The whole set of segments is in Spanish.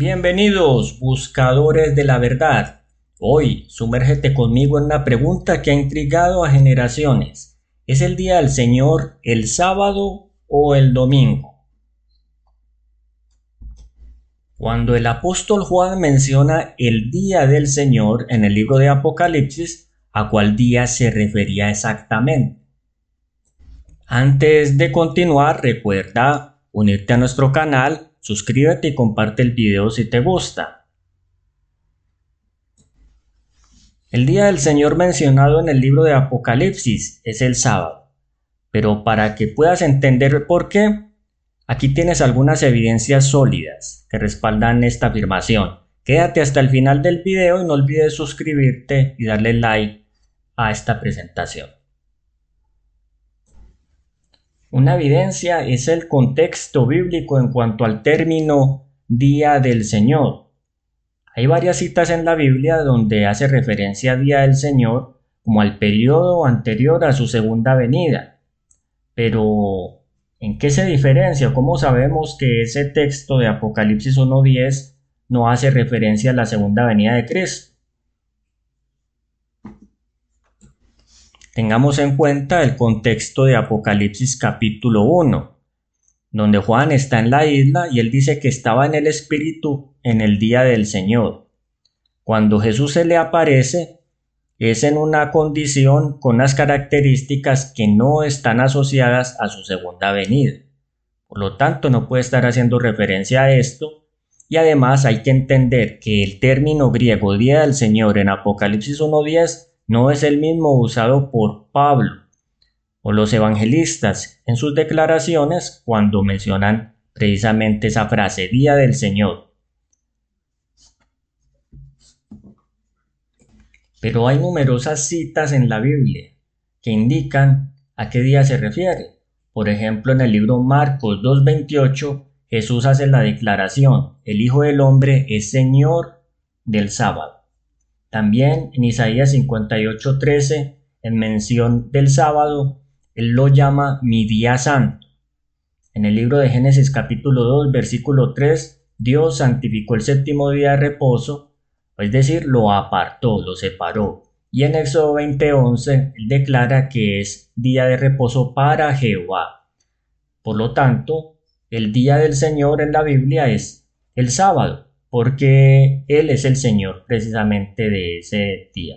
Bienvenidos, buscadores de la verdad. Hoy, sumérgete conmigo en una pregunta que ha intrigado a generaciones. ¿Es el día del Señor el sábado o el domingo? Cuando el apóstol Juan menciona el día del Señor en el libro de Apocalipsis, ¿a cuál día se refería exactamente? Antes de continuar, recuerda unirte a nuestro canal Suscríbete y comparte el video si te gusta. El día del Señor mencionado en el libro de Apocalipsis es el sábado. Pero para que puedas entender por qué, aquí tienes algunas evidencias sólidas que respaldan esta afirmación. Quédate hasta el final del video y no olvides suscribirte y darle like a esta presentación. Una evidencia es el contexto bíblico en cuanto al término Día del Señor. Hay varias citas en la Biblia donde hace referencia a Día del Señor como al periodo anterior a su segunda venida. Pero, ¿en qué se diferencia? ¿Cómo sabemos que ese texto de Apocalipsis 1.10 no hace referencia a la segunda venida de Cristo? Tengamos en cuenta el contexto de Apocalipsis capítulo 1, donde Juan está en la isla y él dice que estaba en el Espíritu en el día del Señor. Cuando Jesús se le aparece, es en una condición con unas características que no están asociadas a su segunda venida. Por lo tanto, no puede estar haciendo referencia a esto. Y además hay que entender que el término griego día del Señor en Apocalipsis 1.10 no es el mismo usado por Pablo o los evangelistas en sus declaraciones cuando mencionan precisamente esa frase, Día del Señor. Pero hay numerosas citas en la Biblia que indican a qué día se refiere. Por ejemplo, en el libro Marcos 2.28, Jesús hace la declaración, el Hijo del Hombre es Señor del sábado. También en Isaías 58:13, en mención del sábado, él lo llama mi día santo. En el libro de Génesis capítulo 2, versículo 3, Dios santificó el séptimo día de reposo, es decir, lo apartó, lo separó. Y en Éxodo 20:11, él declara que es día de reposo para Jehová. Por lo tanto, el día del Señor en la Biblia es el sábado porque Él es el Señor precisamente de ese día.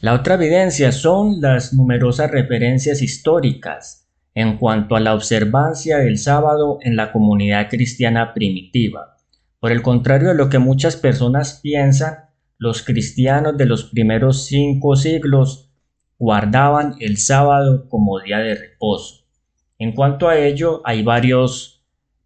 La otra evidencia son las numerosas referencias históricas en cuanto a la observancia del sábado en la comunidad cristiana primitiva. Por el contrario de lo que muchas personas piensan, los cristianos de los primeros cinco siglos guardaban el sábado como día de reposo. En cuanto a ello, hay varios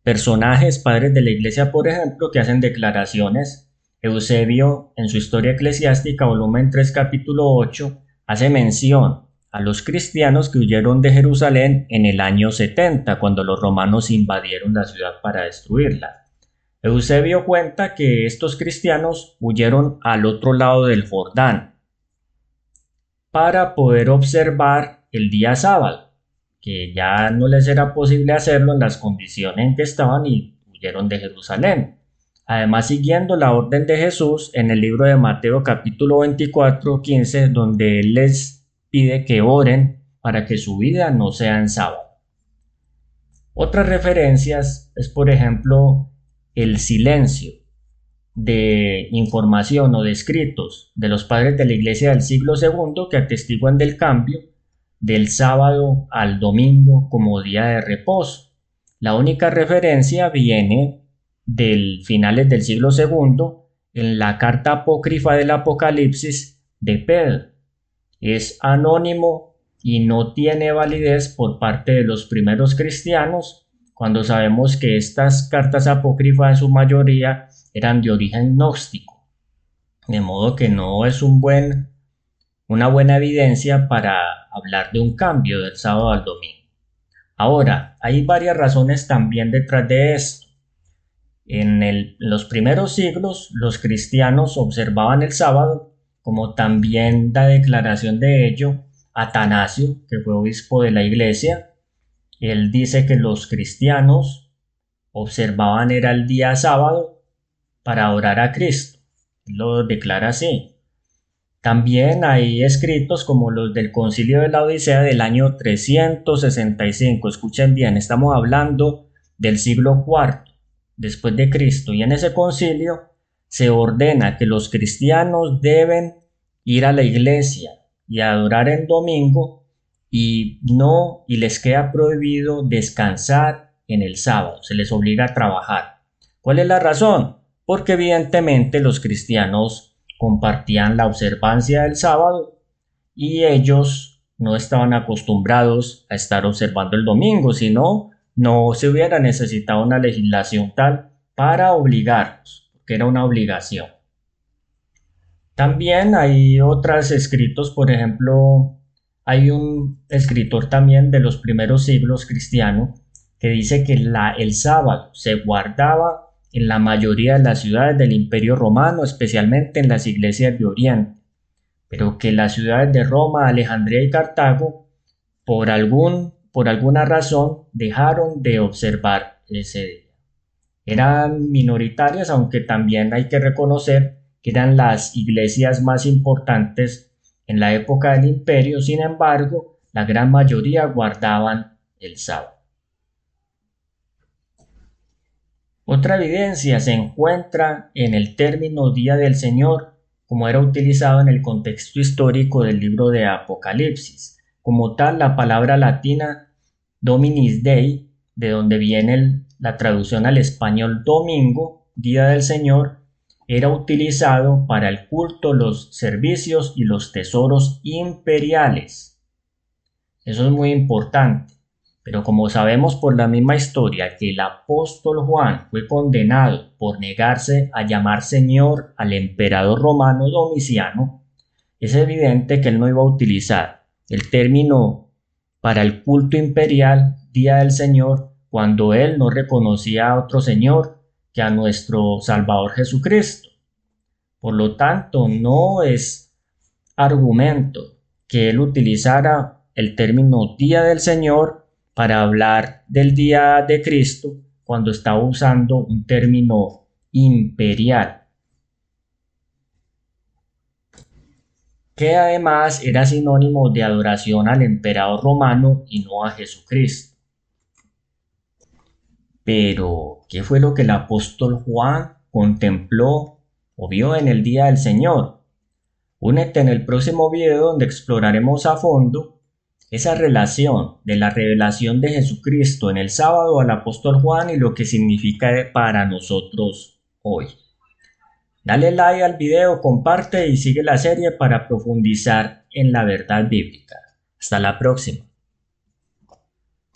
personajes, padres de la iglesia, por ejemplo, que hacen declaraciones. Eusebio, en su historia eclesiástica, volumen 3, capítulo 8, hace mención a los cristianos que huyeron de Jerusalén en el año 70, cuando los romanos invadieron la ciudad para destruirla. Eusebio cuenta que estos cristianos huyeron al otro lado del Jordán para poder observar el día sábado que ya no les era posible hacerlo en las condiciones en que estaban y huyeron de Jerusalén. Además, siguiendo la orden de Jesús en el libro de Mateo capítulo 24, 15, donde Él les pide que oren para que su vida no sea en sábado. Otras referencias es, por ejemplo, el silencio de información o de escritos de los padres de la iglesia del siglo II que atestiguan del cambio del sábado al domingo como día de reposo. La única referencia viene del finales del siglo II en la carta apócrifa del Apocalipsis de Pedro. Es anónimo y no tiene validez por parte de los primeros cristianos cuando sabemos que estas cartas apócrifas en su mayoría eran de origen gnóstico. De modo que no es un buen, una buena evidencia para hablar de un cambio del sábado al domingo. Ahora, hay varias razones también detrás de esto. En, los primeros siglos, los cristianos observaban el sábado, como también da declaración de ello Atanasio, que fue obispo de la iglesia. Él dice que los cristianos observaban era el día sábado para orar a Cristo. Lo declara así. También hay escritos como los del Concilio de la Odisea del año 365. Escuchen bien, estamos hablando del siglo IV después de Cristo y en ese concilio se ordena que los cristianos deben ir a la iglesia y adorar en domingo y no y les queda prohibido descansar en el sábado, se les obliga a trabajar. ¿Cuál es la razón? Porque evidentemente los cristianos compartían la observancia del sábado y ellos no estaban acostumbrados a estar observando el domingo, sino no se hubiera necesitado una legislación tal para obligarlos, porque era una obligación. También hay otros escritos, por ejemplo, hay un escritor también de los primeros siglos cristianos que dice que la, el sábado se guardaba en la mayoría de las ciudades del Imperio Romano, especialmente en las iglesias de Oriente, pero que las ciudades de Roma, Alejandría y Cartago, por, algún, por alguna razón, dejaron de observar ese día. Eran minoritarias, aunque también hay que reconocer que eran las iglesias más importantes en la época del imperio, sin embargo, la gran mayoría guardaban el sábado. Otra evidencia se encuentra en el término Día del Señor, como era utilizado en el contexto histórico del libro de Apocalipsis. Como tal, la palabra latina Dominis Dei, de donde viene la traducción al español domingo, Día del Señor, era utilizado para el culto, los servicios y los tesoros imperiales. Eso es muy importante. Pero como sabemos por la misma historia que el apóstol Juan fue condenado por negarse a llamar Señor al emperador romano Domiciano, es evidente que él no iba a utilizar el término para el culto imperial Día del Señor cuando él no reconocía a otro Señor que a nuestro Salvador Jesucristo. Por lo tanto, no es argumento que él utilizara el término Día del Señor para hablar del día de Cristo cuando estaba usando un término imperial, que además era sinónimo de adoración al emperador romano y no a Jesucristo. Pero, ¿qué fue lo que el apóstol Juan contempló o vio en el día del Señor? Únete en el próximo video donde exploraremos a fondo esa relación de la revelación de Jesucristo en el sábado al apóstol Juan y lo que significa para nosotros hoy. Dale like al video, comparte y sigue la serie para profundizar en la verdad bíblica. Hasta la próxima.